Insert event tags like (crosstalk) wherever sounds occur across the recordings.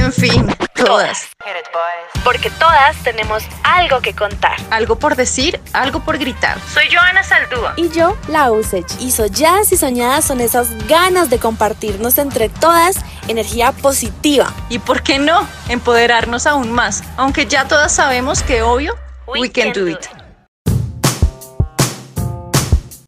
En fin, todas. Porque todas tenemos algo que contar. Algo por decir, algo por gritar. Soy Joana Saldúa. Y yo, la Usech. Y solladas y soñadas son esas ganas de compartirnos entre todas energía positiva. Y por qué no, empoderarnos aún más. Aunque ya todas sabemos que obvio, we, can, do it.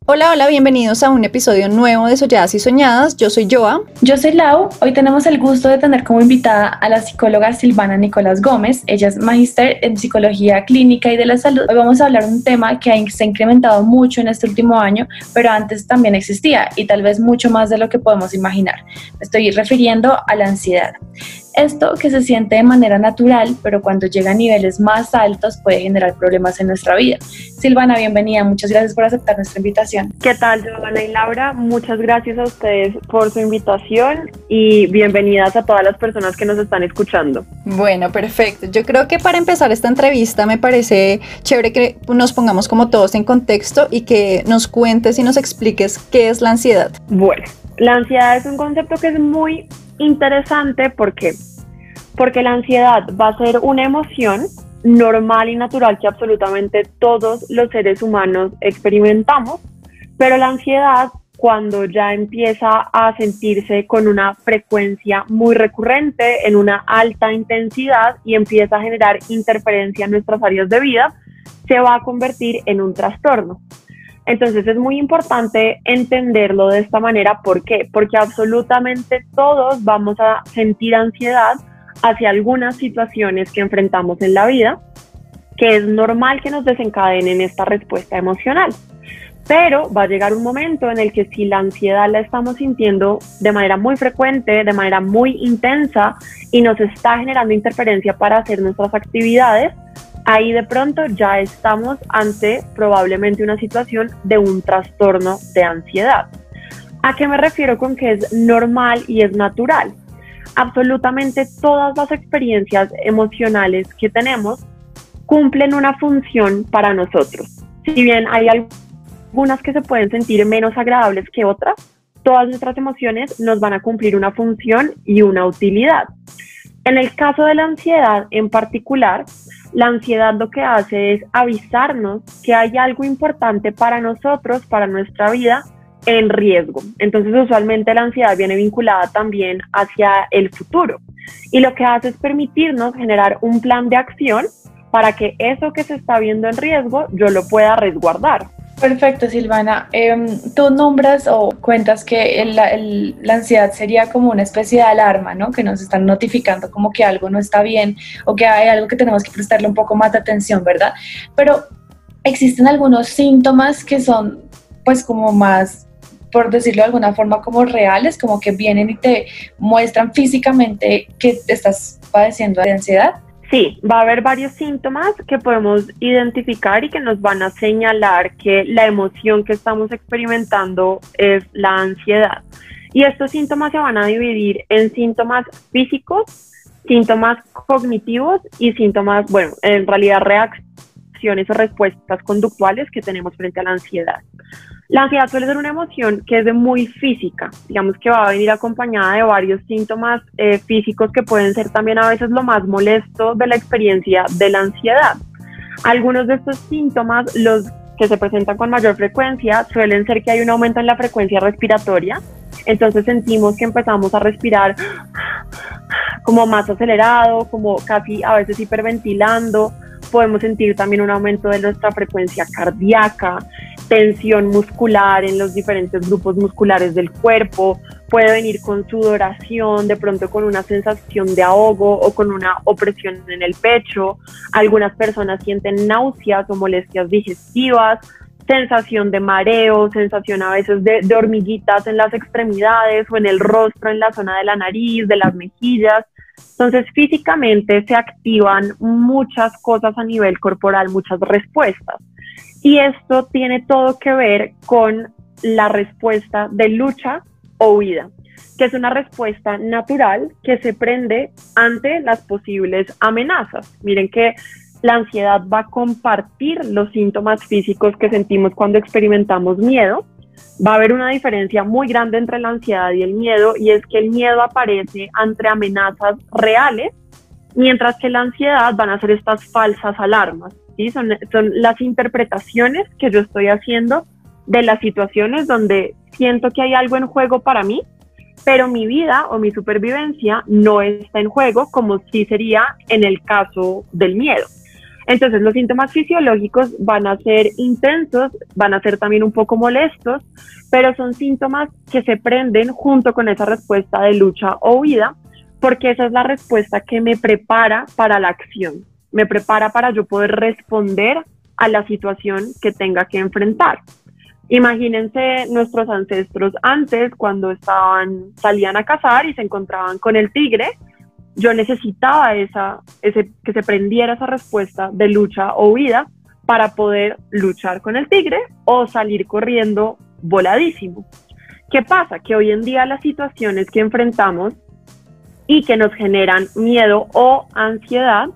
Hola, hola, bienvenidos a un episodio nuevo de Solladas y Soñadas. Yo soy Joa. Yo soy Lau. Hoy tenemos el gusto de tener como invitada a la psicóloga Silvana Nicolás Gómez. Ella es magíster en psicología clínica y de la salud. Hoy vamos a hablar de un tema que se ha incrementado mucho en este último año, pero antes también existía y tal vez mucho más de lo que podemos imaginar. Me estoy refiriendo a la ansiedad. Esto que se siente de manera natural, pero cuando llega a niveles más altos puede generar problemas en nuestra vida. Silvana, bienvenida. Muchas gracias por aceptar nuestra invitación. ¿Qué tal, Giovanna y Laura? Muchas gracias a ustedes por su invitación y bienvenidas a todas las personas que nos están escuchando. Bueno, perfecto. Yo creo que para empezar esta entrevista me parece chévere que nos pongamos como todos en contexto y que nos cuentes y nos expliques qué es la ansiedad. Bueno, la ansiedad es un concepto que es muy interesante porque, porque la ansiedad va a ser una emoción normal y natural que absolutamente todos los seres humanos experimentamos, pero la ansiedad cuando ya empieza a sentirse con una frecuencia muy recurrente, en una alta intensidad y empieza a generar interferencia en nuestras áreas de vida, se va a convertir en un trastorno. Entonces es muy importante entenderlo de esta manera. ¿Por qué? Porque absolutamente todos vamos a sentir ansiedad hacia algunas situaciones que enfrentamos en la vida, que es normal que nos desencadenen esta respuesta emocional. Pero va a llegar un momento en el que si la ansiedad la estamos sintiendo de manera muy frecuente, de manera muy intensa y nos está generando interferencia para hacer nuestras actividades, ahí de pronto ya estamos ante probablemente una situación de un trastorno de ansiedad. ¿A qué me refiero con que es normal y es natural? Absolutamente todas las experiencias emocionales que tenemos cumplen una función para nosotros. Si bien hay algunas que se pueden sentir menos agradables que otras, todas nuestras emociones nos van a cumplir una función y una utilidad. En el caso de la ansiedad en particular, la ansiedad lo que hace es avisarnos que hay algo importante para nosotros, para nuestra vida, en riesgo. Entonces, usualmente la ansiedad viene vinculada también hacia el futuro. Y lo que hace es permitirnos generar un plan de acción para que eso que se está viendo en riesgo yo lo pueda resguardar. Perfecto, Silvana. Em, tú nombras o cuentas que la ansiedad sería como una especie de alarma, ¿no? Que nos están notificando como que algo no está bien o que hay algo que tenemos que prestarle un poco más de atención, ¿verdad? Pero existen algunos síntomas que son pues como más por decirlo de alguna forma, como reales, como que vienen y te muestran físicamente que estás padeciendo de ansiedad? Sí, va a haber varios síntomas que podemos identificar y que nos van a señalar que la emoción que estamos experimentando es la ansiedad. Y estos síntomas se van a dividir en síntomas físicos, síntomas cognitivos y síntomas, bueno, en realidad reacciones o respuestas conductuales que tenemos frente a la ansiedad. La ansiedad suele ser una emoción que es muy física, digamos que va a venir acompañada de varios síntomas eh, físicos que pueden ser también a veces lo más molesto de la experiencia de la ansiedad. Algunos de estos síntomas, los que se presentan con mayor frecuencia, suelen ser que hay un aumento en la frecuencia respiratoria, entonces sentimos que empezamos a respirar como más acelerado, como casi a veces hiperventilando, podemos sentir también un aumento de nuestra frecuencia cardíaca, tensión muscular en los diferentes grupos musculares del cuerpo, puede venir con sudoración, de pronto con una sensación de ahogo o con una opresión en el pecho. Algunas personas sienten náuseas o molestias digestivas, sensación de mareo, sensación a veces de, de, hormiguitas en las extremidades o en el rostro, en la zona de la nariz, de las mejillas. Entonces físicamente se activan muchas cosas a nivel corporal, muchas respuestas. Y esto tiene todo que ver con la respuesta de lucha o huida, que es una respuesta natural que se prende ante las posibles amenazas. Miren que la ansiedad va a compartir los síntomas físicos que sentimos cuando experimentamos miedo. Va a haber una diferencia muy grande entre la ansiedad y el miedo y es que el miedo aparece ante amenazas reales, mientras que la ansiedad van a ser estas falsas alarmas. ¿Sí? Son, son las interpretaciones que yo estoy haciendo de las situaciones donde siento que hay algo en juego para mí, pero mi vida o mi supervivencia no está en juego como sí sería en el caso del miedo. Entonces los síntomas fisiológicos van a ser intensos, van a ser también un poco molestos, pero son síntomas que se prenden junto con esa respuesta de lucha o huida, porque esa es la respuesta que me prepara para la acción, me prepara para yo poder responder a la situación que tenga que enfrentar. Imagínense nuestros ancestros antes cuando estaban salían a cazar y se encontraban con el tigre, yo necesitaba esa, ese, que se prendiera esa respuesta de lucha o huida para poder luchar con el tigre o salir corriendo voladísimo. ¿Qué pasa? Que hoy en día las situaciones que enfrentamos y que nos generan miedo o ansiedad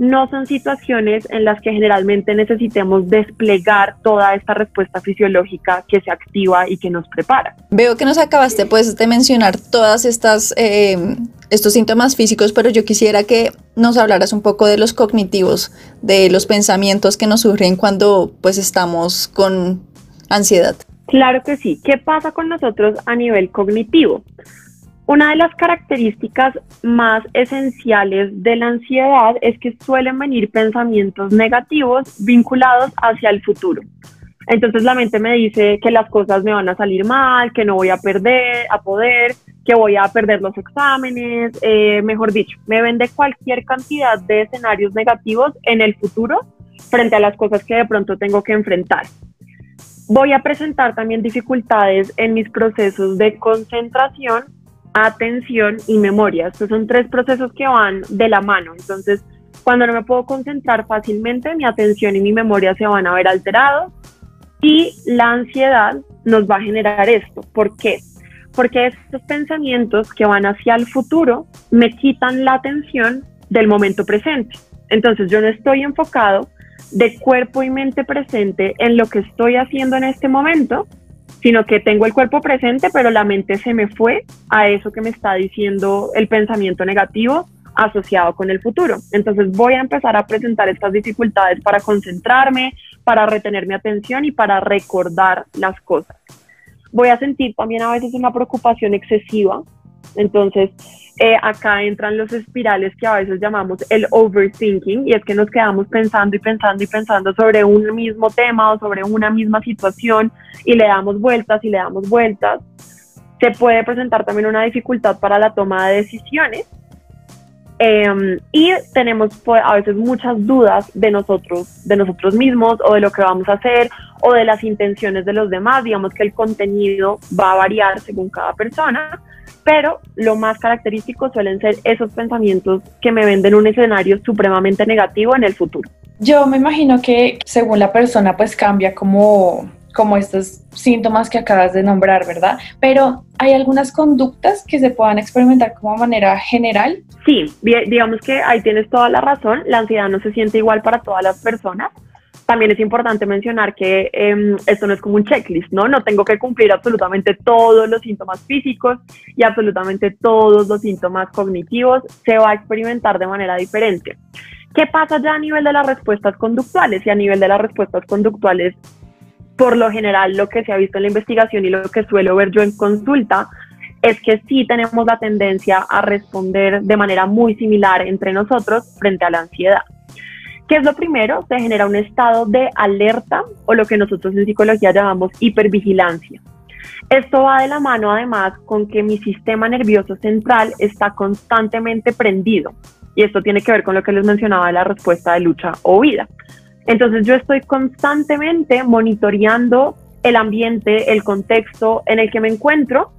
no son situaciones en las que generalmente necesitemos desplegar toda esta respuesta fisiológica que se activa y que nos prepara. Veo que nos acabaste pues de mencionar todas estas eh, estos síntomas físicos, pero yo quisiera que nos hablaras un poco de los cognitivos, de los pensamientos que nos surgen cuando pues estamos con ansiedad. Claro que sí. ¿Qué pasa con nosotros a nivel cognitivo? Una de las características más esenciales de la ansiedad es que suelen venir pensamientos negativos vinculados hacia el futuro. Entonces la mente me dice que las cosas me van a salir mal, que no voy a perder, a poder, que voy a perder los exámenes, eh, mejor dicho, me vende cualquier cantidad de escenarios negativos en el futuro frente a las cosas que de pronto tengo que enfrentar. Voy a presentar también dificultades en mis procesos de concentración atención y memoria. Estos son tres procesos que van de la mano. Entonces, cuando no me puedo concentrar fácilmente, mi atención y mi memoria se van a ver alterados y la ansiedad nos va a generar esto. ¿Por qué? Porque estos pensamientos que van hacia el futuro me quitan la atención del momento presente. Entonces yo no estoy enfocado de cuerpo y mente presente en lo que estoy haciendo en este momento, sino que tengo el cuerpo presente, pero la mente se me fue a eso que me está diciendo el pensamiento negativo asociado con el futuro. Entonces voy a empezar a presentar estas dificultades para concentrarme, para retener mi atención y para recordar las cosas. Voy a sentir también a veces una preocupación excesiva. Entonces, eh, acá entran los espirales que a veces llamamos el overthinking y es que nos quedamos pensando y pensando y pensando sobre un mismo tema o sobre una misma situación y le damos vueltas y le damos vueltas. Se puede presentar también una dificultad para la toma de decisiones em, y tenemos pues, a veces muchas dudas de nosotros, de nosotros mismos o de lo que vamos a hacer o de las intenciones de los demás. Digamos que el contenido va a variar según cada persona pero lo más característico suelen ser esos pensamientos que me venden un escenario supremamente negativo en el futuro. Yo me imagino que según la persona pues cambia como como estos síntomas que acabas de nombrar, ¿verdad? Pero ¿hay algunas conductas que se puedan experimentar como manera general? Sí, digamos que ahí tienes toda la razón, la ansiedad no se siente igual para todas las personas, también es importante mencionar que em, esto no es como un checklist, ¿no? No tengo que cumplir absolutamente todos los síntomas físicos y absolutamente todos los síntomas cognitivos. Se va a experimentar de manera diferente. ¿Qué pasa ya a nivel de las respuestas conductuales? Y a nivel de las respuestas conductuales, por lo general, lo que se ha visto en la investigación y lo que suelo ver yo en consulta es que sí tenemos la tendencia a responder de manera muy similar entre nosotros frente a la ansiedad. ¿Qué es lo primero? Se genera un estado de alerta o lo que nosotros en psicología llamamos hipervigilancia. Esto va de la mano además con que mi sistema nervioso central está constantemente prendido y esto tiene que ver con lo que les mencionaba de la respuesta de lucha o huida. Entonces yo estoy constantemente monitoreando el ambiente, el contexto en el que me encuentro,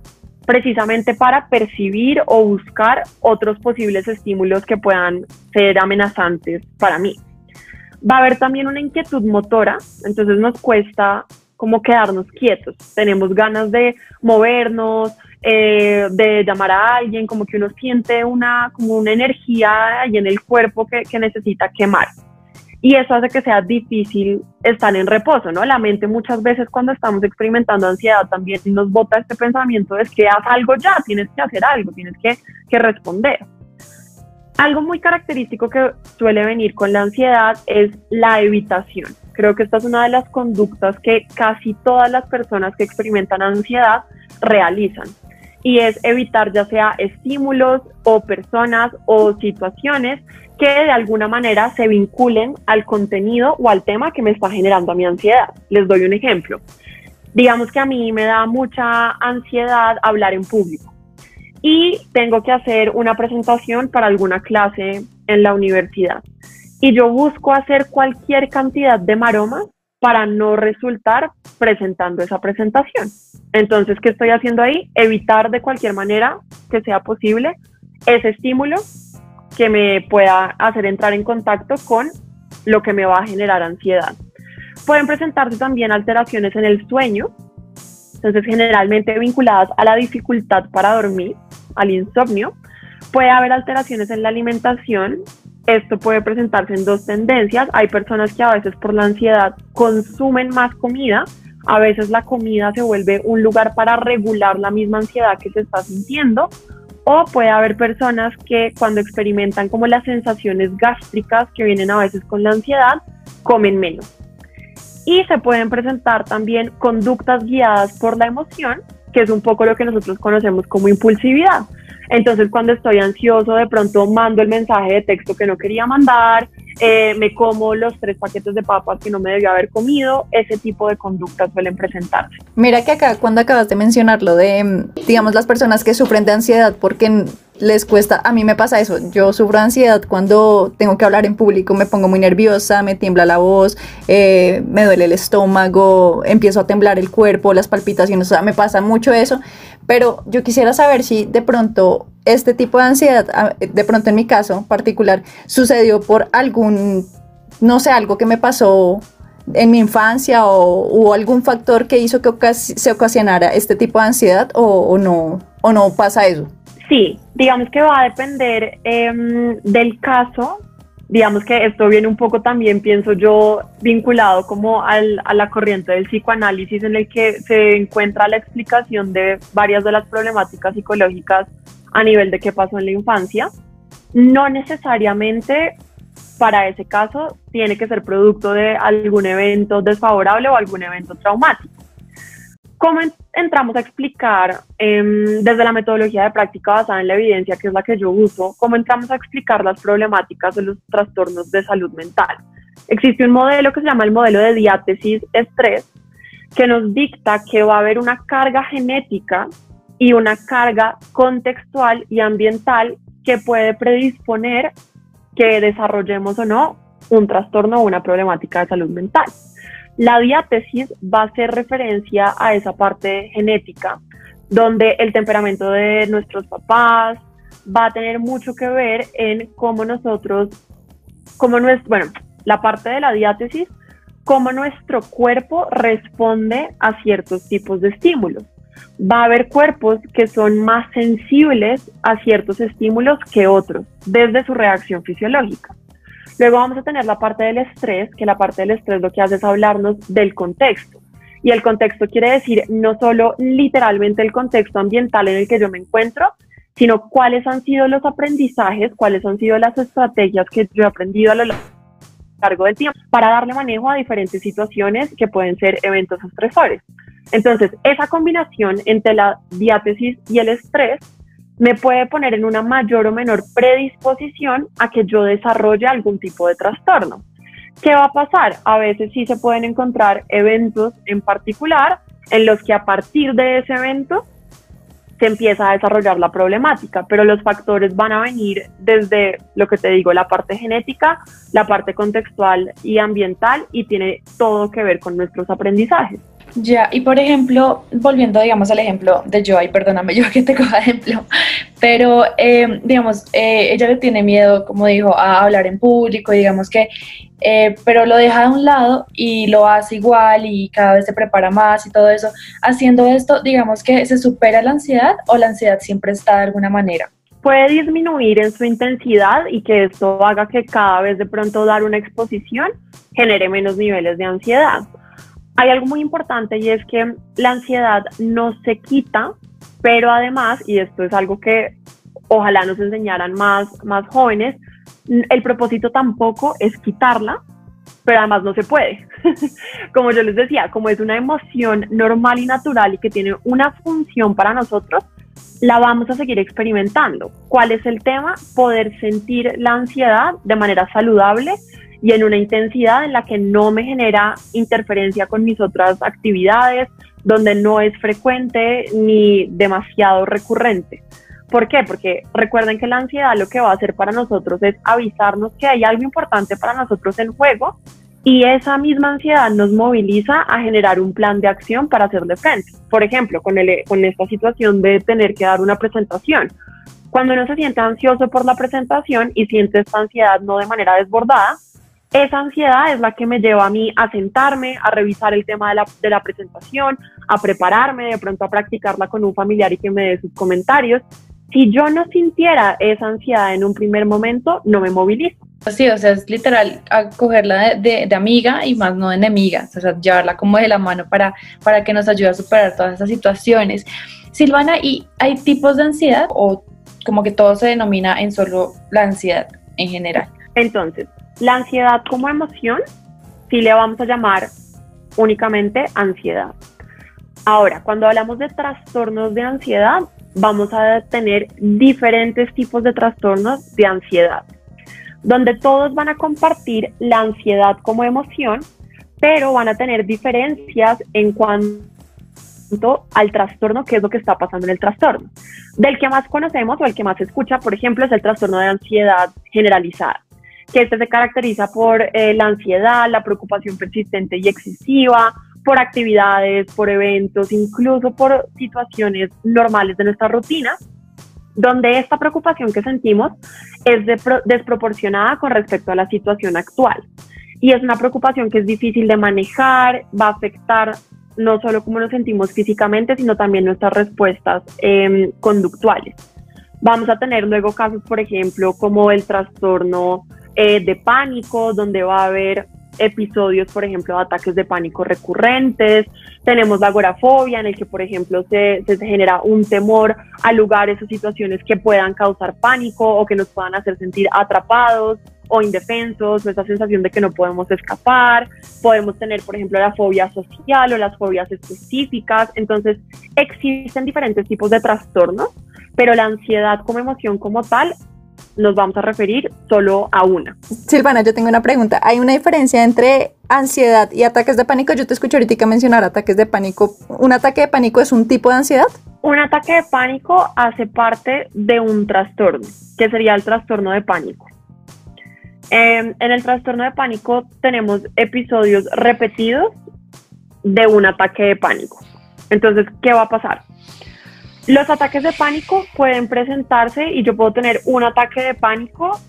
precisamente para percibir o buscar otros posibles estímulos que puedan ser amenazantes para mí. Va a haber también una inquietud motora, entonces nos cuesta como quedarnos quietos. Tenemos ganas de movernos, eh, de llamar a alguien, como que uno siente una, como una energía ahí en el cuerpo que, que necesita quemar. Y eso hace que sea difícil estar en reposo, ¿no? La mente muchas veces cuando estamos experimentando ansiedad también nos bota este pensamiento de que haz algo ya, tienes que hacer algo, tienes que, que responder. Algo muy característico que suele venir con la ansiedad es la evitación. Creo que esta es una de las conductas que casi todas las personas que experimentan ansiedad realizan y es evitar ya sea estímulos o personas o situaciones que de alguna manera se vinculen al contenido o al tema que me está generando mi ansiedad. Les doy un ejemplo. Digamos que a mí me da mucha ansiedad hablar en público y tengo que hacer una presentación para alguna clase en la universidad. Y yo busco hacer cualquier cantidad de maromas para no resultar presentando esa presentación. Entonces, ¿qué estoy haciendo ahí? Evitar de cualquier manera que sea posible ese estímulo que me pueda hacer entrar en contacto con lo que me va a generar ansiedad. Pueden presentarse también alteraciones en el sueño, entonces generalmente vinculadas a la dificultad para dormir, al insomnio. Puede haber alteraciones en la alimentación, esto puede presentarse en dos tendencias. Hay personas que a veces por la ansiedad consumen más comida, a veces la comida se vuelve un lugar para regular la misma ansiedad que se está sintiendo o puede haber personas que cuando experimentan como las sensaciones gástricas que vienen a veces con la ansiedad, comen menos. Y se pueden presentar también conductas guiadas por la emoción, que es un poco lo que nosotros conocemos como impulsividad. Entonces, cuando estoy ansioso, de pronto mando el mensaje de texto que no quería mandar, eh, me como los tres paquetes de papas que no me debía haber comido, ese tipo de conductas suelen presentarse. Mira que acá, cuando acabas de mencionar lo de, digamos, las personas que sufren de ansiedad porque les cuesta, a mí me pasa eso, yo sufro ansiedad cuando tengo que hablar en público, me pongo muy nerviosa, me tiembla la voz, eh, me duele el estómago, empiezo a temblar el cuerpo, las palpitaciones, o sea, me pasa mucho eso, pero yo quisiera saber si de pronto este tipo de ansiedad, de pronto en mi caso particular, sucedió por algún, no sé, algo que me pasó en mi infancia o algún factor que hizo que se ocasionara este tipo de ansiedad o, no, o no pasa eso. Sí, digamos que va a depender em, del caso. Digamos que esto viene un poco también, pienso yo, vinculado como al, a la corriente del psicoanálisis en el que se encuentra la explicación de varias de las problemáticas psicológicas a nivel de qué pasó en la infancia. No necesariamente para ese caso tiene que ser producto de algún evento desfavorable o algún evento traumático. ¿Cómo entramos a explicar em, desde la metodología de práctica basada en la evidencia, que es la que yo uso, cómo entramos a explicar las problemáticas de los trastornos de salud mental? Existe un modelo que se llama el modelo de diátesis estrés, que nos dicta que va a haber una carga genética y una carga contextual y ambiental que puede predisponer que desarrollemos o no un trastorno o una problemática de salud mental. La diátesis va a hacer referencia a esa parte genética, donde el temperamento de nuestros papás va a tener mucho que ver en cómo nosotros, cómo nuestro, bueno, la parte de la diátesis, cómo nuestro cuerpo responde a ciertos tipos de estímulos va a haber cuerpos que son más sensibles a ciertos estímulos que otros, desde su reacción fisiológica. Luego vamos a tener la parte del estrés, que la parte del estrés lo que hace es hablarnos del contexto. Y el contexto quiere decir no solo literalmente el contexto ambiental en el que yo me encuentro, sino cuáles han sido los aprendizajes, cuáles han sido las estrategias que yo he aprendido a lo largo del tiempo para darle manejo a diferentes situaciones que pueden ser eventos estresores. Entonces, esa combinación entre la diátesis y el estrés me puede poner en una mayor o menor predisposición a que yo desarrolle algún tipo de trastorno. ¿Qué va a pasar? A veces sí se pueden encontrar eventos en particular en los que a partir de ese evento se empieza a desarrollar la problemática, pero los factores van a venir desde lo que te digo, la parte genética, la parte contextual y ambiental y tiene todo que ver con nuestros aprendizajes. Ya, y por ejemplo, volviendo, digamos, al ejemplo de Joy, perdóname (laughs) yo que te coja ejemplo, pero, eh, digamos, eh, ella le tiene miedo, como dijo, a hablar en público, digamos que, eh, pero lo deja de un lado y lo hace igual y cada vez se prepara más y todo eso. Haciendo esto, digamos que se supera la ansiedad o la ansiedad siempre está de alguna manera puede disminuir en su intensidad y que esto haga que cada vez de pronto dar una exposición genere menos niveles de ansiedad. Hay algo muy importante y es que la ansiedad no se quita, pero además, y esto es algo que ojalá nos enseñaran más, más jóvenes, el propósito tampoco es quitarla, pero además no se puede. (laughs) como yo les decía, como es una emoción normal y natural y que tiene una función para nosotros, la vamos a seguir experimentando. ¿Cuál es el tema? Poder sentir la ansiedad de manera saludable y en una intensidad en la que no me genera interferencia con mis otras actividades, donde no es frecuente ni demasiado recurrente. ¿Por qué? Porque recuerden que la ansiedad lo que va a hacer para nosotros es avisarnos que hay algo importante para nosotros en juego y esa misma ansiedad nos moviliza a generar un plan de acción para hacerle frente. Por ejemplo, con, el, con esta situación de tener que dar una presentación. Cuando uno se siente ansioso por la presentación y siente esta ansiedad no de manera desbordada, esa ansiedad es la que me lleva a mí a sentarme, a revisar el tema de la, de la presentación, a prepararme, de pronto a practicarla con un familiar y que me dé sus comentarios. Si yo no sintiera esa ansiedad en un primer momento, no me movilizo. Sí, o sea, es literal cogerla de, de, amiga y más no de enemiga, o sea, llevarla como de la mano para, para que nos ayude a superar todas esas situaciones. Silvana, ¿y hay tipos de ansiedad o como que todo se denomina en solo la ansiedad en general? Entonces, la ansiedad como emoción, sí le vamos a llamar únicamente ansiedad. Ahora, cuando hablamos de trastornos de ansiedad, vamos a tener diferentes tipos de trastornos de ansiedad donde todos van a compartir la ansiedad como emoción, pero van a tener diferencias en cuanto al trastorno, que es lo que está pasando en el trastorno. Del que más conocemos o el que más se escucha, por ejemplo, es el trastorno de ansiedad generalizada, que este se caracteriza por eh, la ansiedad, la preocupación persistente y excesiva, por actividades, por eventos, incluso por situaciones normales de nuestra rutina, donde esta preocupación que sentimos es desproporcionada con respecto a la situación actual. Y es una preocupación que es difícil de manejar, va a afectar no solo cómo nos sentimos físicamente, sino también nuestras respuestas em, conductuales. Vamos a tener luego casos, por ejemplo, como el trastorno eh, de pánico, donde va a haber episodios, por ejemplo, de ataques de pánico recurrentes. Tenemos la agorafobia, en el que, por ejemplo, se, se, genera un temor a lugares o situaciones que puedan causar pánico o que nos puedan hacer sentir atrapados o indefensos, o esa sensación de que no podemos escapar. Podemos tener, por ejemplo, la fobia social o las fobias específicas. Entonces, existen diferentes tipos de trastornos, pero la ansiedad como emoción como tal nos vamos a referir solo a una. Silvana, yo tengo una pregunta. ¿Hay una diferencia entre ansiedad y ataques de pánico? Yo te escucho ahorita mencionar ataques de pánico. ¿Un ataque de pánico es un tipo de ansiedad? Un ataque de pánico hace parte de un trastorno, que sería el trastorno de pánico. Em, en el trastorno de pánico tenemos episodios repetidos de un ataque de pánico. Entonces, ¿qué va a pasar? Los ataques de pánico pueden presentarse y yo puedo tener un ataque de pánico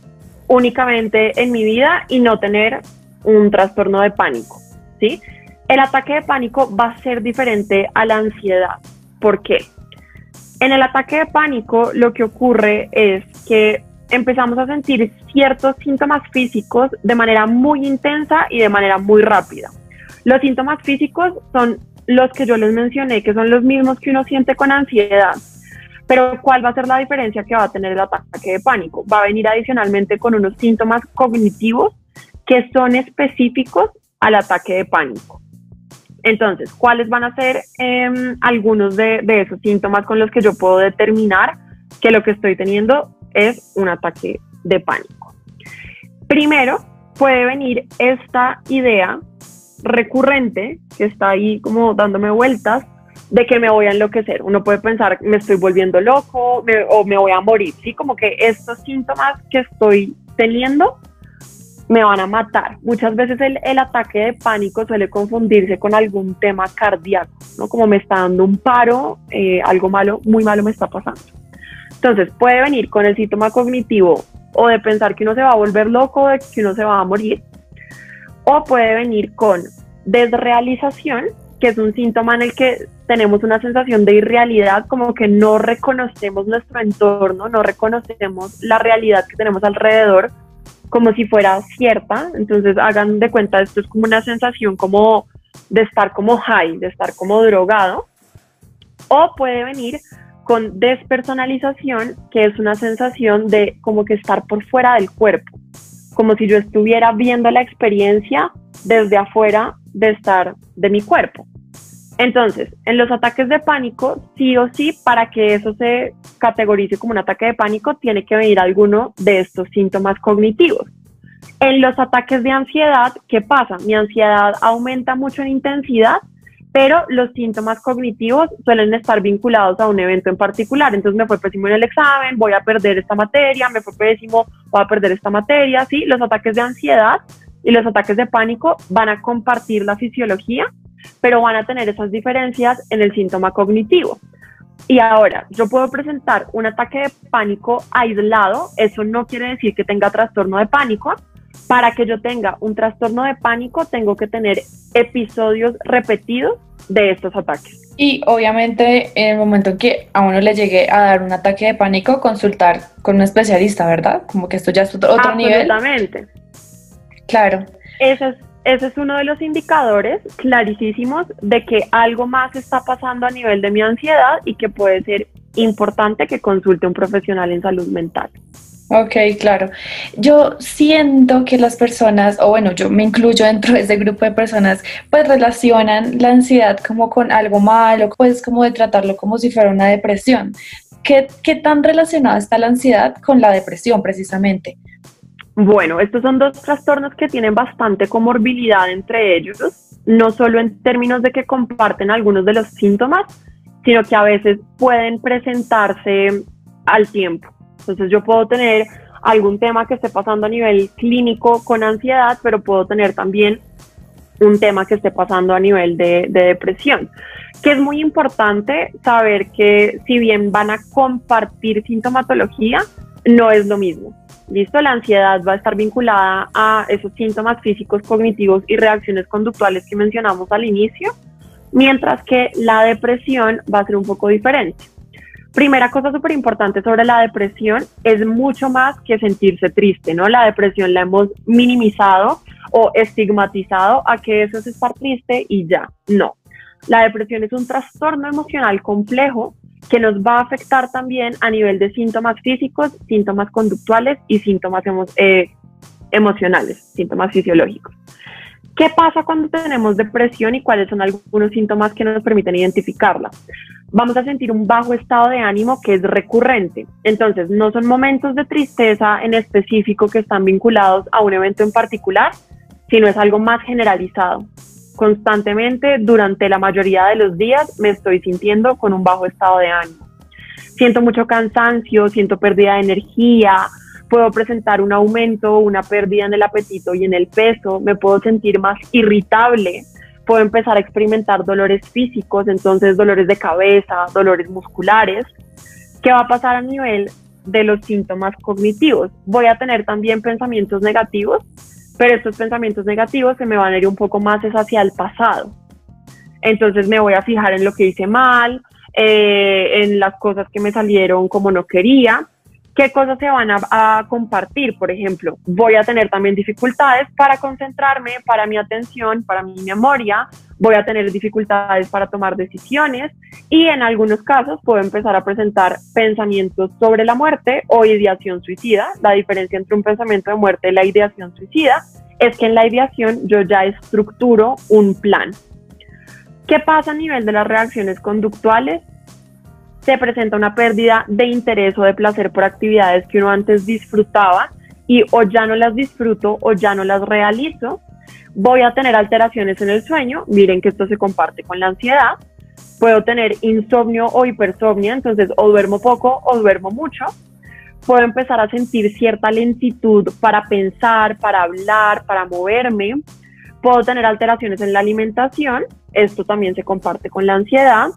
únicamente en mi vida y no tener un trastorno de pánico, ¿sí? El ataque de pánico va a ser diferente a la ansiedad. ¿Por qué? En el ataque de pánico lo que ocurre es que empezamos a sentir ciertos síntomas físicos de manera muy intensa y de manera muy rápida. Los síntomas físicos son los que yo les mencioné, que son los mismos que uno siente con ansiedad. Pero ¿cuál va a ser la diferencia que va a tener el ataque de pánico? Va a venir adicionalmente con unos síntomas cognitivos que son específicos al ataque de pánico. Entonces, ¿cuáles van a ser em, algunos de, de esos síntomas con los que yo puedo determinar que lo que estoy teniendo es un ataque de pánico? Primero, puede venir esta idea recurrente que está ahí como dándome vueltas de que me voy a enloquecer. Uno puede pensar, me estoy volviendo loco o me voy a morir, ¿sí? Como que estos síntomas que estoy teniendo me van a matar. Muchas veces el, ataque de pánico suele confundirse con algún tema cardíaco, ¿no? Como me está dando un paro, eh, algo malo, muy malo me está pasando. Entonces puede venir con el síntoma cognitivo o de pensar que uno se va a volver loco, de que uno se va a morir, o puede venir con desrealización, que es un síntoma en el que tenemos una sensación de irrealidad, como que no reconocemos nuestro entorno, no reconocemos la realidad que tenemos alrededor como si fuera cierta. Entonces hagan de cuenta, esto es como una sensación como de estar como high, de estar como drogado. O puede venir con despersonalización, que es una sensación de como que estar por fuera del cuerpo, como si yo estuviera viendo la experiencia desde afuera de estar de mi cuerpo. Entonces, en los ataques de pánico, sí o sí, para que eso se categorice como un ataque de pánico, tiene que venir alguno de estos síntomas cognitivos. En los ataques de ansiedad, ¿qué pasa? Mi ansiedad aumenta mucho en intensidad, pero los síntomas cognitivos suelen estar vinculados a un evento en particular. Entonces me fue pésimo en el examen, voy a perder esta materia, me fue pésimo, voy a perder esta materia. Sí, los ataques de ansiedad y los ataques de pánico van a compartir la fisiología, pero van a tener esas diferencias en el síntoma cognitivo. Y ahora, yo puedo presentar un ataque de pánico aislado, eso no quiere decir que tenga trastorno de pánico. Para que yo tenga un trastorno de pánico, tengo que tener episodios repetidos de estos ataques. Y obviamente en el momento en que a uno le llegue a dar un ataque de pánico, consultar con un especialista, ¿verdad? Como que esto ya es otro, nivel. Absolutamente. Claro. Ese es, ese es uno de los indicadores clarísimos de que algo más está pasando a nivel de mi ansiedad y que puede ser importante que consulte un profesional en salud mental. Ok, claro. Yo siento que las personas, o bueno, yo me incluyo dentro de ese grupo de personas, pues relacionan la ansiedad como con algo malo, pues como de tratarlo como si fuera una depresión. ¿Qué, qué tan relacionada está la ansiedad con la depresión precisamente? Bueno, estos son dos trastornos que tienen bastante comorbilidad entre ellos, no solo en términos de que comparten algunos de los síntomas, sino que a veces pueden presentarse al tiempo. Entonces yo puedo tener algún tema que esté pasando a nivel clínico con ansiedad, pero puedo tener también un tema que esté pasando a nivel de, de, depresión. Que es muy importante saber que si bien van a compartir sintomatología, no es lo mismo. Listo, la ansiedad va a estar vinculada a esos síntomas físicos, cognitivos y reacciones conductuales que mencionamos al inicio, mientras que la depresión va a ser un poco diferente. Primera cosa súper importante sobre la depresión es mucho más que sentirse triste, ¿no? La depresión la hemos minimizado o estigmatizado a que eso es estar triste y ya. No. La depresión es un trastorno emocional complejo que nos va a afectar también a nivel de síntomas físicos, síntomas conductuales y síntomas eh, emocionales, síntomas fisiológicos. ¿Qué pasa cuando tenemos depresión y cuáles son algunos síntomas que nos permiten identificarla? Vamos a sentir un bajo estado de ánimo que es recurrente. Entonces, no son momentos de tristeza en específico que están vinculados a un evento en particular, sino es algo más generalizado constantemente durante la mayoría de los días me estoy sintiendo con un bajo estado de ánimo. Siento mucho cansancio, siento pérdida de energía, puedo presentar un aumento, una pérdida en el apetito y en el peso, me puedo sentir más irritable, puedo empezar a experimentar dolores físicos, entonces dolores de cabeza, dolores musculares. ¿Qué va a pasar a nivel de los síntomas cognitivos? Voy a tener también pensamientos negativos, pero estos pensamientos negativos se me van a ir un poco más hacia el pasado. Entonces me voy a fijar en lo que hice mal, eh, en las cosas que me salieron como no quería, qué cosas se van a, compartir. Por ejemplo, voy a tener también dificultades para concentrarme, para mi atención, para mi memoria, voy a tener dificultades para tomar decisiones y en algunos casos puedo empezar a presentar pensamientos sobre la muerte o ideación suicida. La diferencia entre un pensamiento de muerte y la ideación suicida es que en la ideación yo ya estructuro un plan. ¿Qué pasa a nivel de las reacciones conductuales? Se presenta una pérdida de interés o de placer por actividades que uno antes disfrutaba y o ya no las disfruto o ya no las realizo. Voy a tener alteraciones en el sueño, miren que esto se comparte con la ansiedad. Puedo tener insomnio o hipersomnia, entonces o duermo poco o duermo mucho. puedo empezar a sentir cierta lentitud para pensar, para hablar, para moverme. Puedo tener alteraciones en la alimentación, esto también se comparte con la ansiedad.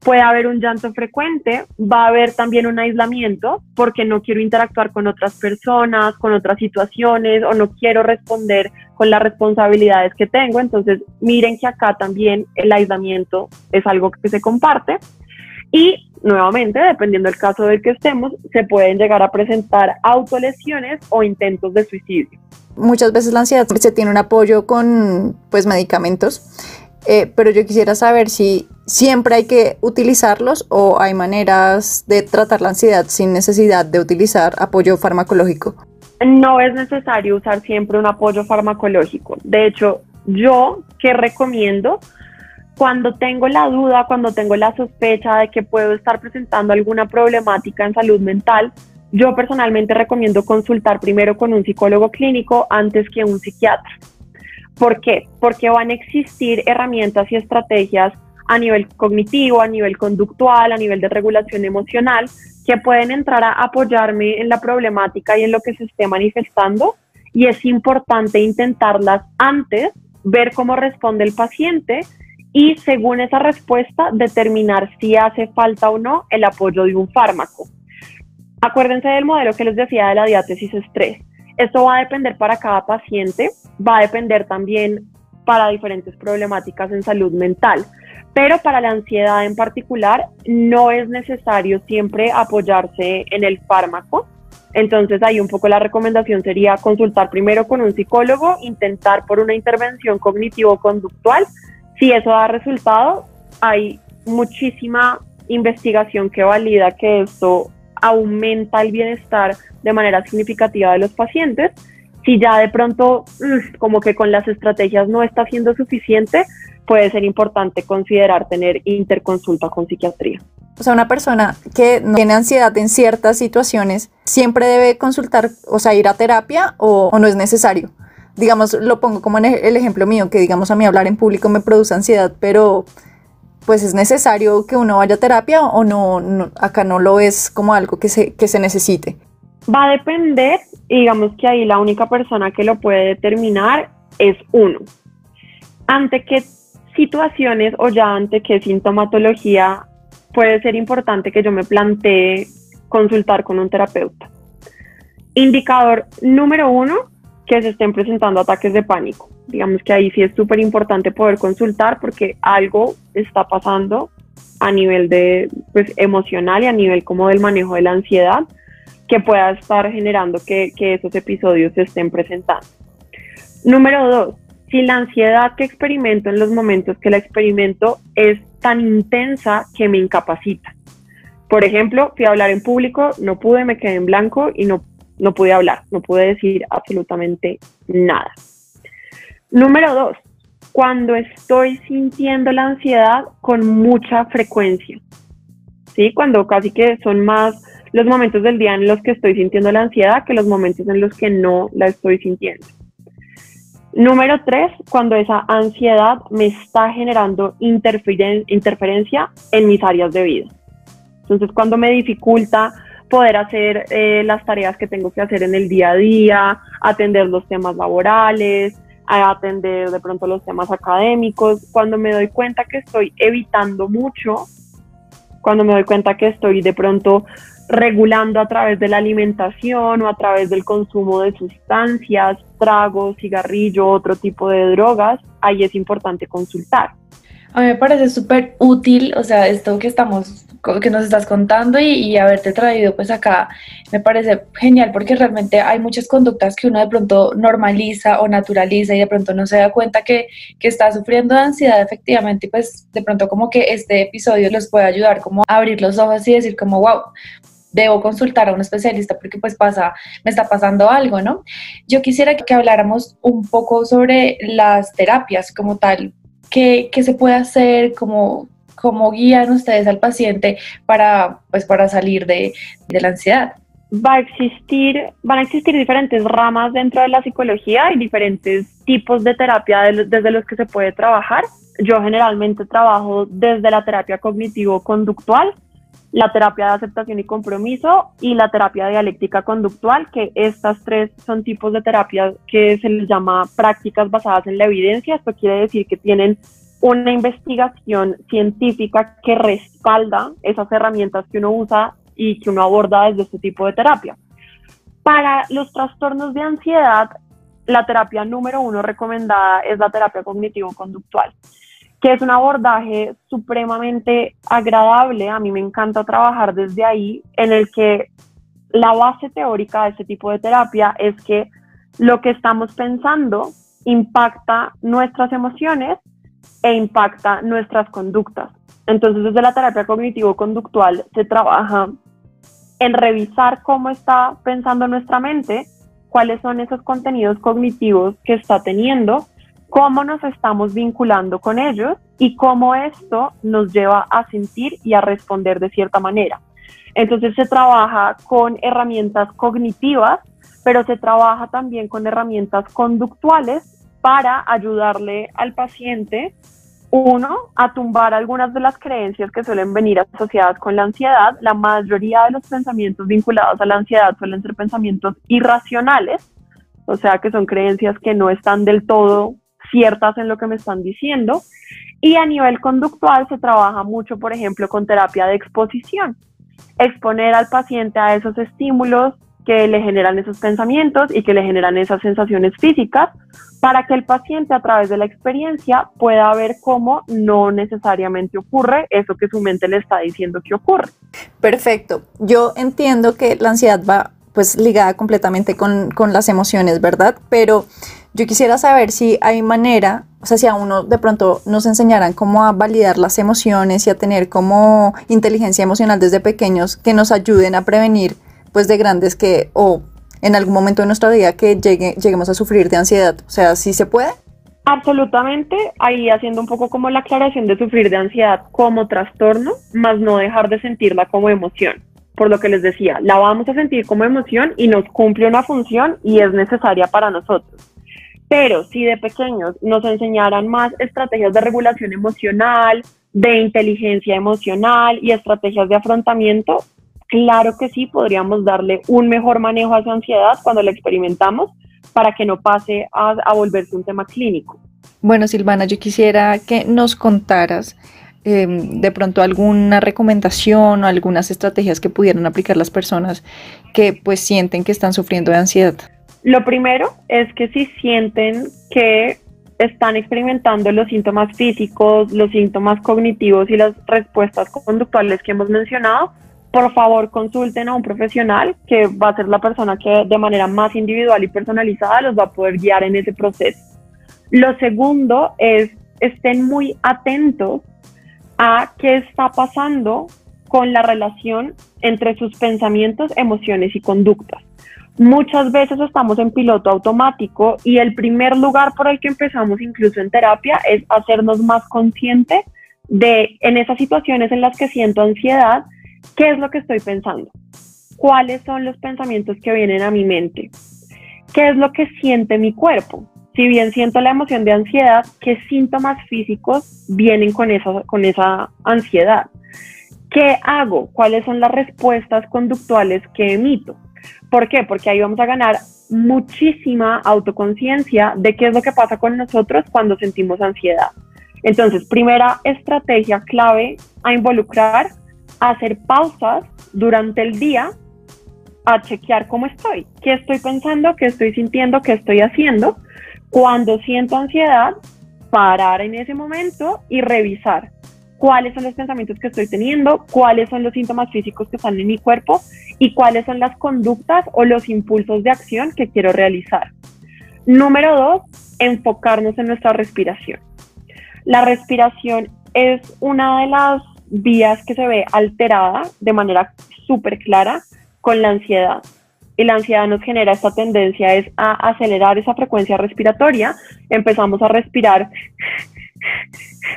Puede haber un llanto frecuente, va a haber también un aislamiento porque no quiero interactuar con otras personas, con otras situaciones o no quiero responder con las responsabilidades que tengo. Entonces, miren que acá también el aislamiento es algo que se comparte. Y nuevamente, dependiendo del caso del que estemos, se pueden llegar a presentar autolesiones o intentos de suicidio. Muchas veces la ansiedad se tiene un apoyo con pues medicamentos, eh, pero yo quisiera saber si siempre hay que utilizarlos o hay maneras de tratar la ansiedad sin necesidad de utilizar apoyo farmacológico. No es necesario usar siempre un apoyo farmacológico. De hecho, yo que recomiendo cuando tengo la duda, cuando tengo la sospecha de que puedo estar presentando alguna problemática en salud mental, yo personalmente recomiendo consultar primero con un psicólogo clínico antes que un psiquiatra. ¿Por qué? Porque van a existir herramientas y estrategias a nivel cognitivo, a nivel conductual, a nivel de regulación emocional, que pueden entrar a apoyarme en la problemática y en lo que se esté manifestando. Y es importante intentarlas antes, ver cómo responde el paciente y según esa respuesta determinar si hace falta o no el apoyo de un fármaco. Acuérdense del modelo que les decía de la diátesis estrés. Esto va a depender para cada paciente, va a depender también para diferentes problemáticas en salud mental, pero para la ansiedad en particular no es necesario siempre apoyarse en el fármaco. Entonces ahí un poco la recomendación sería consultar primero con un psicólogo, intentar por una intervención cognitivo-conductual si eso da resultado, hay muchísima investigación que valida que esto aumenta el bienestar de manera significativa de los pacientes. Si ya de pronto mm, como que con las estrategias no está siendo suficiente, puede ser importante considerar tener interconsulta con psiquiatría. O sea, una persona que tiene ansiedad en ciertas situaciones, ¿siempre debe consultar, o sea, ir a terapia o, no es necesario? digamos, lo pongo como el ejemplo mío, que digamos a mí hablar en público me produce ansiedad, pero pues es necesario que uno vaya a terapia o no, acá no lo es como algo que se, que se necesite. Va a depender, digamos que ahí la única persona que lo puede determinar es uno. Ante qué situaciones o ya ante qué sintomatología puede ser importante que yo me plantee consultar con un terapeuta. Indicador número uno, que se estén presentando ataques de pánico. Digamos que ahí sí es súper importante poder consultar porque algo está pasando a nivel de pues, emocional y a nivel como del manejo de la ansiedad que pueda estar generando que, que esos episodios se estén presentando. Número dos, si la ansiedad que experimento en los momentos que la experimento es tan intensa que me incapacita. Por ejemplo, fui a hablar en público, no pude, me quedé en blanco y no no pude hablar, no pude decir absolutamente nada. Número dos, cuando estoy sintiendo la ansiedad con mucha frecuencia, ¿sí? Cuando casi que son más los momentos del día en los que estoy sintiendo la ansiedad que los momentos en los que no la estoy sintiendo. Número tres, cuando esa ansiedad me está generando interferencia en mis áreas de vida. Entonces, cuando me dificulta poder hacer eh, las tareas que tengo que hacer en el día a día, atender los temas laborales, atender de pronto los temas académicos. Cuando me doy cuenta que estoy evitando mucho, cuando me doy cuenta que estoy de pronto regulando a través de la alimentación o a través del consumo de sustancias, tragos, cigarrillo, otro tipo de drogas, ahí es importante consultar. A mí me parece súper útil, o sea, esto que estamos, que nos estás contando y, haberte traído pues acá, me parece genial porque realmente hay muchas conductas que uno de pronto normaliza o naturaliza y de pronto no se da cuenta que, que está sufriendo de ansiedad efectivamente y pues de pronto como que este episodio los puede ayudar como a abrir los ojos y decir como, wow, debo consultar a un especialista porque pues pasa, me está pasando algo, ¿no? Yo quisiera que habláramos un poco sobre las terapias como tal, ¿Qué, se puede hacer? ¿Cómo, ¿Cómo guían ustedes al paciente para, pues, para salir de, la ansiedad? Va a existir, van a existir diferentes ramas dentro de la psicología y diferentes tipos de terapia desde los que se puede trabajar. Yo generalmente trabajo desde la terapia cognitivo-conductual, la terapia de aceptación y compromiso y la terapia dialéctica conductual, que estas tres son tipos de terapias que se les llama prácticas basadas en la evidencia. Esto quiere decir que tienen una investigación científica que respalda esas herramientas que uno usa y que uno aborda desde este tipo de terapia. Para los trastornos de ansiedad, la terapia número uno recomendada es la terapia cognitivo-conductual que es un abordaje supremamente agradable. A mí me encanta trabajar desde ahí, en el que la base teórica de este tipo de terapia es que lo que estamos pensando impacta nuestras emociones e impacta nuestras conductas. Entonces, desde la terapia cognitivo-conductual se trabaja en revisar cómo está pensando nuestra mente, cuáles son esos contenidos cognitivos que está teniendo cómo nos estamos vinculando con ellos y cómo esto nos lleva a sentir y a responder de cierta manera. Entonces se trabaja con herramientas cognitivas, pero se trabaja también con herramientas conductuales para ayudarle al paciente, uno, a tumbar algunas de las creencias que suelen venir asociadas con la ansiedad. La mayoría de los pensamientos vinculados a la ansiedad suelen ser pensamientos irracionales, o sea que son creencias que no están del todo ciertas en lo que me están diciendo. Y a nivel conductual se trabaja mucho, por ejemplo, con terapia de exposición. Exponer al paciente a esos estímulos que le generan esos pensamientos y que le generan esas sensaciones físicas para que el paciente a través de la experiencia pueda ver cómo no necesariamente ocurre eso que su mente le está diciendo que ocurre. Perfecto. Yo entiendo que la ansiedad va pues ligada completamente con, con las emociones, ¿verdad? Pero yo quisiera saber si hay manera, o sea, si a uno de pronto nos enseñaran cómo a validar las emociones y a tener como inteligencia emocional desde pequeños que nos ayuden a prevenir, pues de grandes que, o en algún momento de nuestra vida que llegue, lleguemos a sufrir de ansiedad. O sea, ¿sí se puede? Absolutamente, ahí haciendo un poco como la aclaración de sufrir de ansiedad como trastorno, más no dejar de sentirla como emoción. Por lo que les decía, la vamos a sentir como emoción y nos cumple una función y es necesaria para nosotros. Pero si de pequeños nos enseñaran más estrategias de regulación emocional, de inteligencia emocional y estrategias de afrontamiento, claro que sí, podríamos darle un mejor manejo a esa ansiedad cuando la experimentamos para que no pase a, volverse un tema clínico. Bueno, Silvana, yo quisiera que nos contaras em, de pronto alguna recomendación o algunas estrategias que pudieran aplicar las personas que pues sienten que están sufriendo de ansiedad. Lo primero es que si sienten que están experimentando los síntomas físicos, los síntomas cognitivos y las respuestas conductuales que hemos mencionado, por favor consulten a un profesional que va a ser la persona que de manera más individual y personalizada los va a poder guiar en ese proceso. Lo segundo es estén muy atentos a qué está pasando con la relación entre sus pensamientos, emociones y conductas muchas veces estamos en piloto automático y el primer lugar por el que empezamos incluso en terapia es hacernos más consciente de en esas situaciones en las que siento ansiedad, qué es lo que estoy pensando, cuáles son los pensamientos que vienen a mi mente, qué es lo que siente mi cuerpo. Si bien siento la emoción de ansiedad, ¿qué síntomas físicos vienen con esa, con esa ansiedad? ¿Qué hago? ¿Cuáles son las respuestas conductuales que emito? ¿Por qué? Porque ahí vamos a ganar muchísima autoconciencia de qué es lo que pasa con nosotros cuando sentimos ansiedad. Entonces, primera estrategia clave a involucrar, hacer pausas durante el día a chequear cómo estoy, qué estoy pensando, qué estoy sintiendo, qué estoy haciendo. Cuando siento ansiedad, parar en ese momento y revisar cuáles son los pensamientos que estoy teniendo, cuáles son los síntomas físicos que están en mi cuerpo y cuáles son las conductas o los impulsos de acción que quiero realizar. Número dos, enfocarnos en nuestra respiración. La respiración es una de las vías que se ve alterada de manera súper clara con la ansiedad. Y la ansiedad nos genera esta tendencia es a acelerar esa frecuencia respiratoria. Empezamos a respirar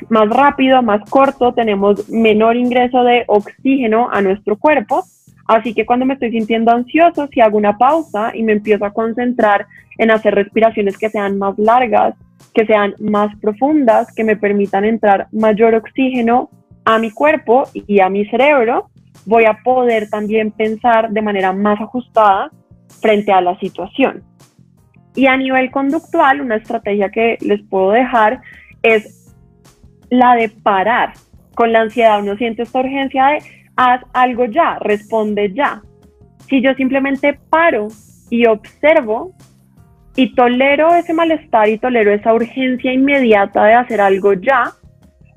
más rápido, más corto, tenemos menor ingreso de oxígeno a nuestro cuerpo. Así que cuando me estoy sintiendo ansioso, si hago una pausa y me empiezo a concentrar en hacer respiraciones que sean más largas, que sean más profundas, que me permitan entrar mayor oxígeno a mi cuerpo y a mi cerebro, voy a poder también pensar de manera más ajustada frente a la situación. Y a nivel conductual, una estrategia que les puedo dejar es la de parar. Con la ansiedad uno siente esta urgencia de haz algo ya, responde ya. Si yo simplemente paro y observo y tolero ese malestar y tolero esa urgencia inmediata de hacer algo ya,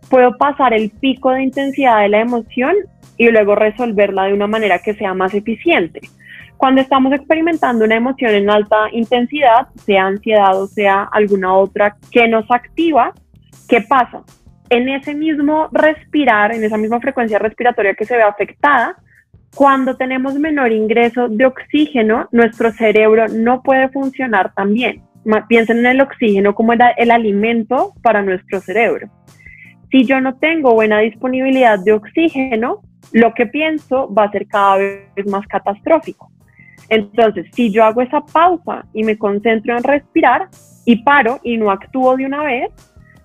puedo pasar el pico de intensidad de la emoción y luego resolverla de una manera que sea más eficiente. Cuando estamos experimentando una emoción en alta intensidad, sea ansiedad o sea alguna otra que nos activa, ¿qué pasa? En ese mismo respirar, en esa misma frecuencia respiratoria que se ve afectada, cuando tenemos menor ingreso de oxígeno, nuestro cerebro no puede funcionar tan bien. Piensen en el oxígeno como el, el alimento para nuestro cerebro. Si yo no tengo buena disponibilidad de oxígeno, lo que pienso va a ser cada vez más catastrófico. Entonces, si yo hago esa pausa y me concentro en respirar y paro y no actúo de una vez,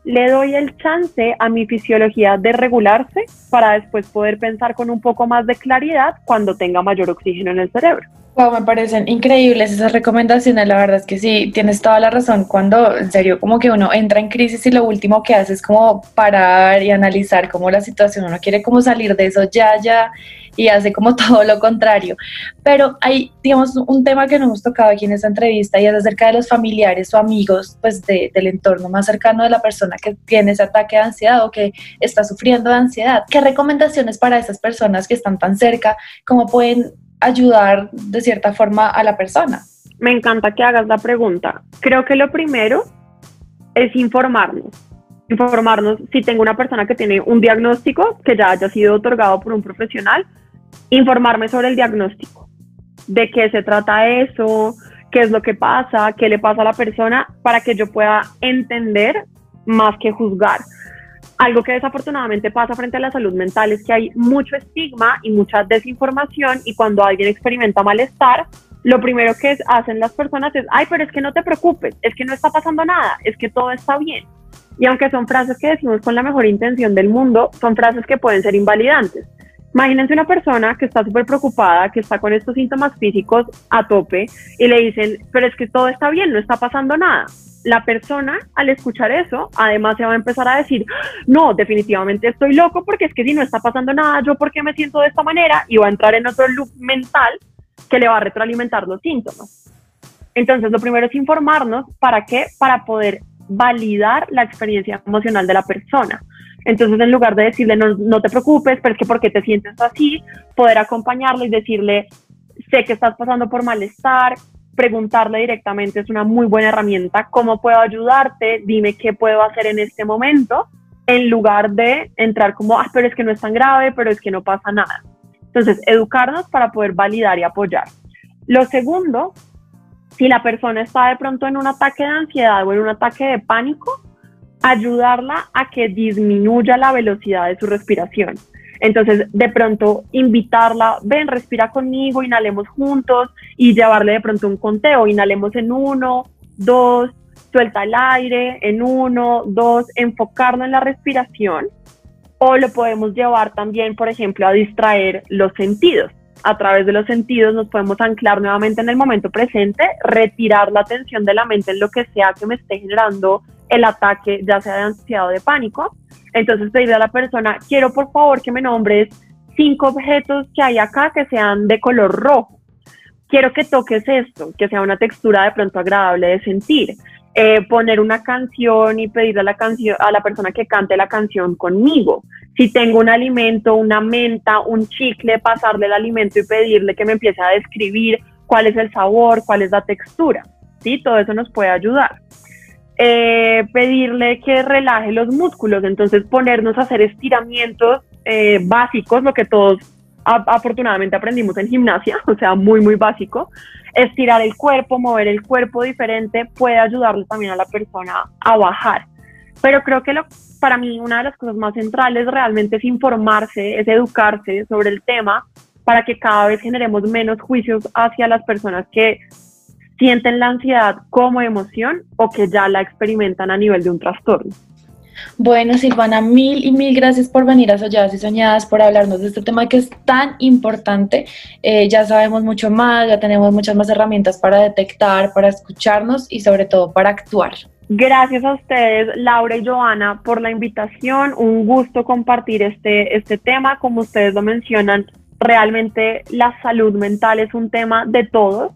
le doy el chance a mi fisiología de regularse para después poder pensar con un poco más de claridad cuando tenga mayor oxígeno en el cerebro. Wow, me parecen increíbles esas recomendaciones, la verdad es que sí, tienes toda la razón cuando en serio como que uno entra en crisis y lo último que hace es como parar y analizar cómo la situación, uno quiere como salir de eso ya, ya y hace como (laughs) todo lo contrario. Pero hay, digamos, un tema que no hemos tocado aquí en esta entrevista y es acerca de los familiares o amigos, pues del entorno más cercano de la persona que tiene ese ataque de ansiedad o que está sufriendo de ansiedad. ¿Qué recomendaciones para esas personas que están tan cerca? ¿Cómo pueden ayudar de cierta forma a la persona? Me encanta que hagas la pregunta. Creo que lo primero es informarnos. Informarnos si tengo una persona que tiene un diagnóstico que ya haya sido otorgado por un profesional, informarme sobre el diagnóstico, de qué se trata eso, qué es lo que pasa, qué le pasa a la persona, para que yo pueda entender más que juzgar. Algo que desafortunadamente pasa frente a la salud mental es que hay mucho estigma y mucha desinformación y cuando alguien experimenta malestar, lo primero que hacen las personas es, ay, pero es que no te preocupes, es que no está pasando nada, es que todo está bien. Y aunque son frases que decimos con la mejor intención del mundo, son frases que pueden ser invalidantes. Imagínense una persona que está súper preocupada, que está con estos síntomas físicos a tope y le dicen, pero es que todo está bien, no está pasando nada la persona al escuchar eso, además se va a empezar a decir, no, definitivamente estoy loco porque es que si no está pasando nada, yo por qué me siento de esta manera y va a entrar en otro loop mental que le va a retroalimentar los síntomas. Entonces, lo primero es informarnos para qué, para poder validar la experiencia emocional de la persona. Entonces, en lugar de decirle, no, no te preocupes, pero es que por qué te sientes así, poder acompañarle y decirle, sé que estás pasando por malestar, preguntarle directamente es una muy buena herramienta. ¿Cómo puedo ayudarte? Dime qué puedo hacer en este momento, en lugar de entrar como, ah, pero es que no es tan grave, pero es que no pasa nada. Entonces, educarnos para poder validar y apoyar. Lo segundo, si la persona está de pronto en un ataque de ansiedad o en un ataque de pánico, ayudarla a que disminuya la velocidad de su respiración. Entonces, de pronto, invitarla, ven, respira conmigo, inhalemos juntos y llevarle de pronto un conteo, inhalemos en uno, dos, suelta el aire en uno, dos, enfocarnos en la respiración. O lo podemos llevar también, por ejemplo, a distraer los sentidos. A través de los sentidos nos podemos anclar nuevamente en el momento presente, retirar la atención de la mente en lo que sea que me esté generando el ataque, ya sea de ansiedad o de pánico, entonces pedirle a la persona, quiero por favor que me nombres cinco objetos que hay acá que sean de color rojo. Quiero que toques esto, que sea una textura de pronto agradable de sentir. Eh, poner una canción y pedirle a la, canción, a la persona que cante la canción conmigo. Si tengo un alimento, una menta, un chicle, pasarle el alimento y pedirle que me empiece a describir cuál es el sabor, cuál es la textura. ¿sí? Todo eso nos puede ayudar. Eh, pedirle que relaje los músculos, entonces ponernos a hacer estiramientos eh, básicos, lo que todos afortunadamente aprendimos en gimnasia, (laughs) o sea, muy, muy básico. Estirar el cuerpo, mover el cuerpo diferente puede ayudarle también a la persona a bajar. Pero creo que lo, para mí una de las cosas más centrales realmente es informarse, es educarse sobre el tema para que cada vez generemos menos juicios hacia las personas que sienten la ansiedad como emoción o que ya la experimentan a nivel de un trastorno. Bueno, Silvana, mil y mil gracias por venir a Soñadas y Soñadas, por hablarnos de este tema que es tan importante. Eh, ya sabemos mucho más, ya tenemos muchas más herramientas para detectar, para escucharnos y sobre todo para actuar. Gracias a ustedes, Laura y Joana, por la invitación. Un gusto compartir este, este tema. Como ustedes lo mencionan, realmente la salud mental es un tema de todos.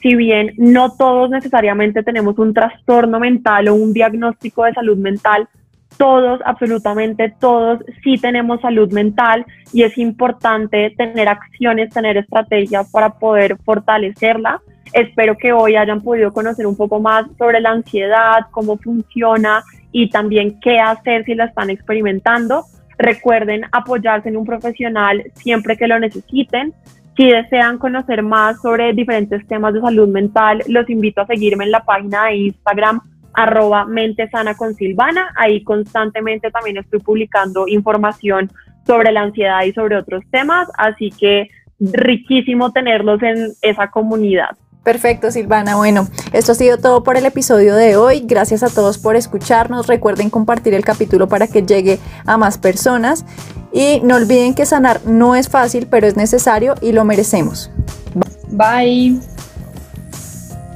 Si bien no todos necesariamente tenemos un trastorno mental o un diagnóstico de salud mental, todos, absolutamente todos, sí tenemos salud mental y es importante tener acciones, tener estrategias para poder fortalecerla. Espero que hoy hayan podido conocer un poco más sobre la ansiedad, cómo funciona y también qué hacer si la están experimentando. Recuerden apoyarse en un profesional siempre que lo necesiten. Si desean conocer más sobre diferentes temas de salud mental, los invito a seguirme en la página de Instagram arroba mente sana con Silvana. Ahí constantemente también estoy publicando información sobre la ansiedad y sobre otros temas, así que riquísimo tenerlos en esa comunidad. Perfecto, Silvana. Bueno, esto ha sido todo por el episodio de hoy. Gracias a todos por escucharnos. Recuerden compartir el capítulo para que llegue a más personas. Y no olviden que sanar no es fácil, pero es necesario y lo merecemos. Bye.